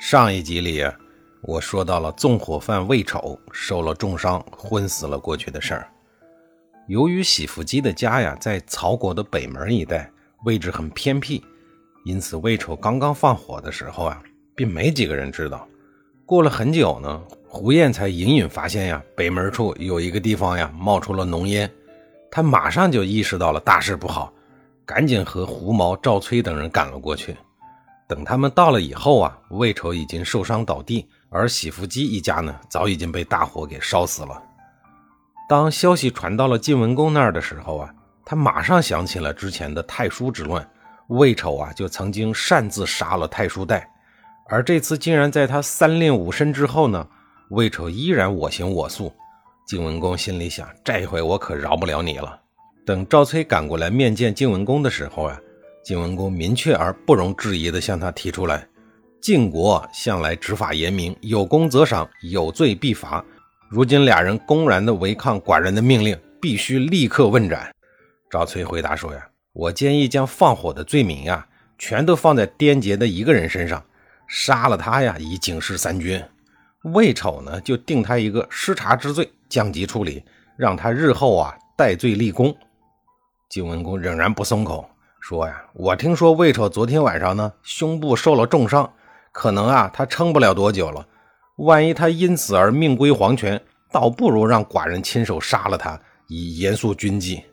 上一集里，我说到了纵火犯魏丑受了重伤，昏死了过去的事儿。由于喜福基的家呀在曹国的北门一带，位置很偏僻，因此魏丑刚刚放火的时候啊，并没几个人知道。过了很久呢，胡燕才隐隐发现呀，北门处有一个地方呀冒出了浓烟，他马上就意识到了大事不好，赶紧和胡毛、赵崔等人赶了过去。等他们到了以后啊，魏丑已经受伤倒地，而喜福基一家呢，早已经被大火给烧死了。当消息传到了晋文公那儿的时候啊，他马上想起了之前的太叔之乱，魏丑啊就曾经擅自杀了太叔代，而这次竟然在他三令五申之后呢，魏丑依然我行我素。晋文公心里想：这回我可饶不了你了。等赵崔赶过来面见晋文公的时候啊。晋文公明确而不容置疑地向他提出来：晋国向来执法严明，有功则赏，有罪必罚。如今俩人公然地违抗寡人的命令，必须立刻问斩。赵崔回答说：“呀，我建议将放火的罪名呀，全都放在颠杰的一个人身上，杀了他呀，以警示三军。魏丑呢，就定他一个失察之罪，降级处理，让他日后啊戴罪立功。”晋文公仍然不松口。说呀，我听说魏丑昨天晚上呢，胸部受了重伤，可能啊，他撑不了多久了。万一他因此而命归黄泉，倒不如让寡人亲手杀了他，以严肃军纪。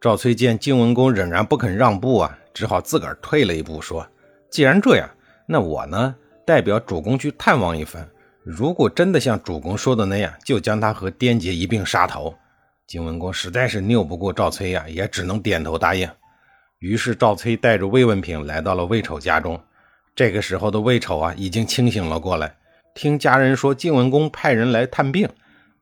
赵崔见晋文公仍然不肯让步啊，只好自个儿退了一步，说：“既然这样，那我呢，代表主公去探望一番。如果真的像主公说的那样，就将他和颠杰一并杀头。”晋文公实在是拗不过赵崔呀，也只能点头答应。于是赵崔带着魏文平来到了魏丑家中。这个时候的魏丑啊，已经清醒了过来。听家人说晋文公派人来探病，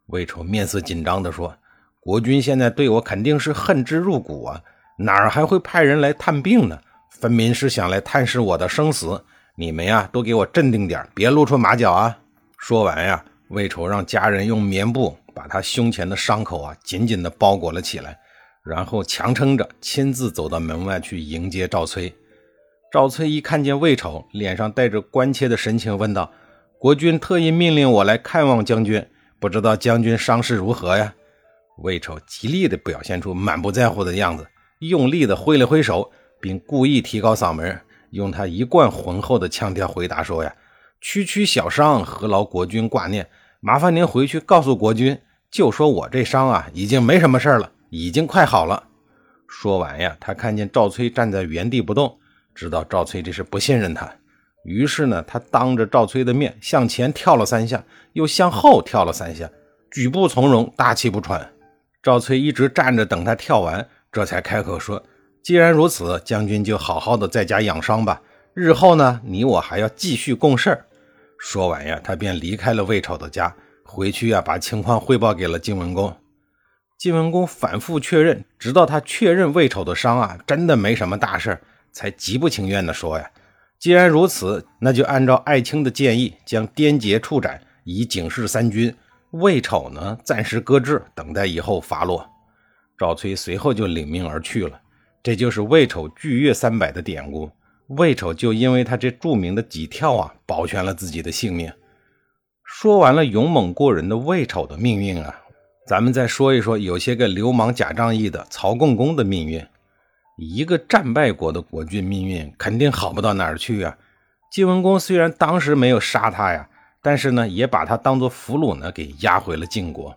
魏丑面色紧张地说：“国君现在对我肯定是恨之入骨啊，哪儿还会派人来探病呢？分明是想来探视我的生死。你们呀，都给我镇定点，别露出马脚啊！”说完呀，魏丑让家人用棉布把他胸前的伤口啊紧紧地包裹了起来。然后强撑着，亲自走到门外去迎接赵崔。赵崔一看见魏丑，脸上带着关切的神情，问道：“国君特意命令我来看望将军，不知道将军伤势如何呀？”魏丑极力地表现出满不在乎的样子，用力地挥了挥手，并故意提高嗓门，用他一贯浑厚的腔调回答说：“呀，区区小伤，何劳国君挂念？麻烦您回去告诉国君，就说我这伤啊，已经没什么事了。”已经快好了。说完呀，他看见赵崔站在原地不动，知道赵崔这是不信任他。于是呢，他当着赵崔的面向前跳了三下，又向后跳了三下，举步从容，大气不喘。赵崔一直站着等他跳完，这才开口说：“既然如此，将军就好好的在家养伤吧。日后呢，你我还要继续共事。”说完呀，他便离开了魏丑的家，回去呀，把情况汇报给了晋文公。晋文公反复确认，直到他确认魏丑的伤啊真的没什么大事才极不情愿地说呀：“既然如此，那就按照爱卿的建议，将颠杰处斩，以警示三军。魏丑呢，暂时搁置，等待以后发落。”赵崔随后就领命而去了。这就是魏丑拒越三百的典故。魏丑就因为他这著名的几跳啊，保全了自己的性命。说完了勇猛过人的魏丑的命运啊。咱们再说一说有些个流氓假仗义的曹共公的命运。一个战败国的国君命运肯定好不到哪儿去啊！晋文公虽然当时没有杀他呀，但是呢，也把他当做俘虏呢，给押回了晋国。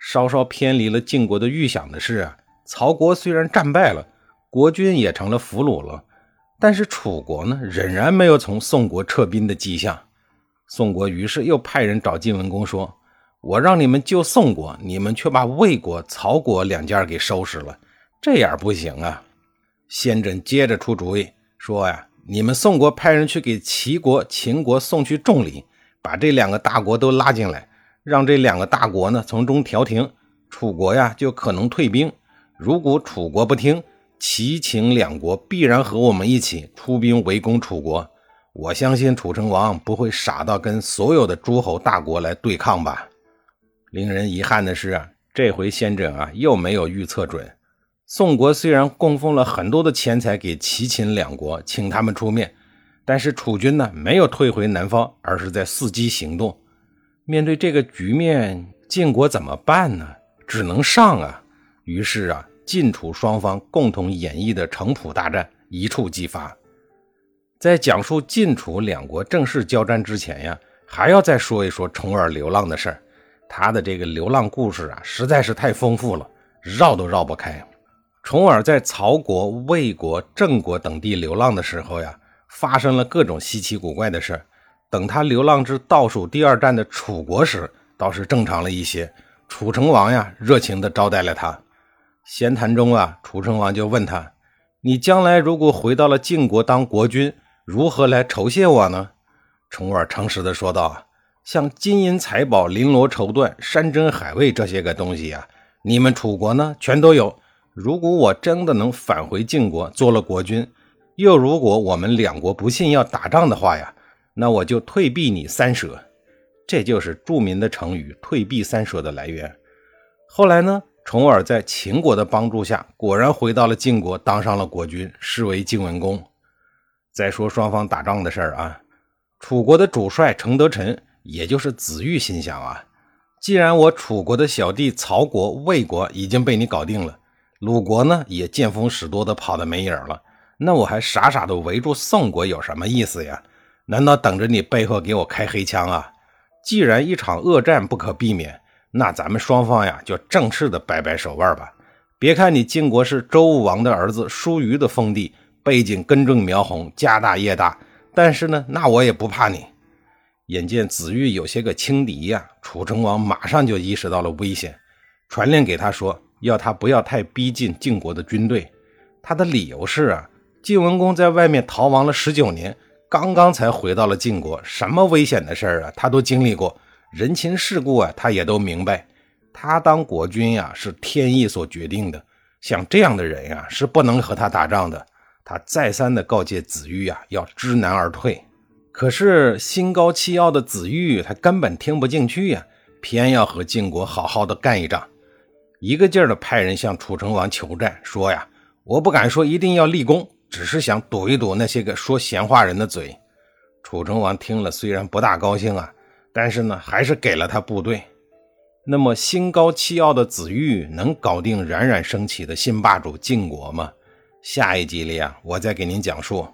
稍稍偏离了晋国的预想的是啊，曹国虽然战败了，国君也成了俘虏了，但是楚国呢，仍然没有从宋国撤兵的迹象。宋国于是又派人找晋文公说。我让你们救宋国，你们却把魏国、曹国两家给收拾了，这样不行啊！先轸接着出主意说呀，你们宋国派人去给齐国、秦国送去重礼，把这两个大国都拉进来，让这两个大国呢从中调停，楚国呀就可能退兵。如果楚国不听，齐、秦两国必然和我们一起出兵围攻楚国。我相信楚成王不会傻到跟所有的诸侯大国来对抗吧？令人遗憾的是啊，这回先轸啊又没有预测准。宋国虽然供奉了很多的钱财给齐、秦两国，请他们出面，但是楚军呢没有退回南方，而是在伺机行动。面对这个局面，晋国怎么办呢？只能上啊！于是啊，晋楚双方共同演绎的城濮大战一触即发。在讲述晋楚两国正式交战之前呀，还要再说一说重耳流浪的事儿。他的这个流浪故事啊，实在是太丰富了，绕都绕不开。重耳在曹国、魏国、郑国等地流浪的时候呀，发生了各种稀奇古怪的事儿。等他流浪至倒数第二站的楚国时，倒是正常了一些。楚成王呀，热情地招待了他。闲谈中啊，楚成王就问他：“你将来如果回到了晋国当国君？”如何来酬谢我呢？重耳诚实的说道：“像金银财宝、绫罗绸缎、山珍海味这些个东西呀，你们楚国呢全都有。如果我真的能返回晋国做了国君，又如果我们两国不信要打仗的话呀，那我就退避你三舍。这就是著名的成语‘退避三舍’的来源。后来呢，重耳在秦国的帮助下，果然回到了晋国，当上了国君，是为晋文公。”再说双方打仗的事儿啊，楚国的主帅程德臣，也就是子玉，心想啊，既然我楚国的小弟曹国、魏国已经被你搞定了，鲁国呢也见风使舵的跑的没影了，那我还傻傻的围住宋国有什么意思呀？难道等着你背后给我开黑枪啊？既然一场恶战不可避免，那咱们双方呀就正式的摆摆手腕吧。别看你晋国是周武王的儿子叔虞的封地。背景根正苗红，家大业大，但是呢，那我也不怕你。眼见子玉有些个轻敌呀，楚成王马上就意识到了危险，传令给他说，要他不要太逼近晋国的军队。他的理由是啊，晋文公在外面逃亡了十九年，刚刚才回到了晋国，什么危险的事儿啊，他都经历过，人情世故啊，他也都明白。他当国君呀，是天意所决定的，像这样的人呀，是不能和他打仗的。他再三的告诫子玉啊，要知难而退。可是心高气傲的子玉，他根本听不进去呀，偏要和晋国好好的干一仗，一个劲儿的派人向楚成王求战，说呀，我不敢说一定要立功，只是想堵一堵那些个说闲话人的嘴。楚成王听了，虽然不大高兴啊，但是呢，还是给了他部队。那么心高气傲的子玉，能搞定冉冉升起的新霸主晋国吗？下一集里啊，我再给您讲述。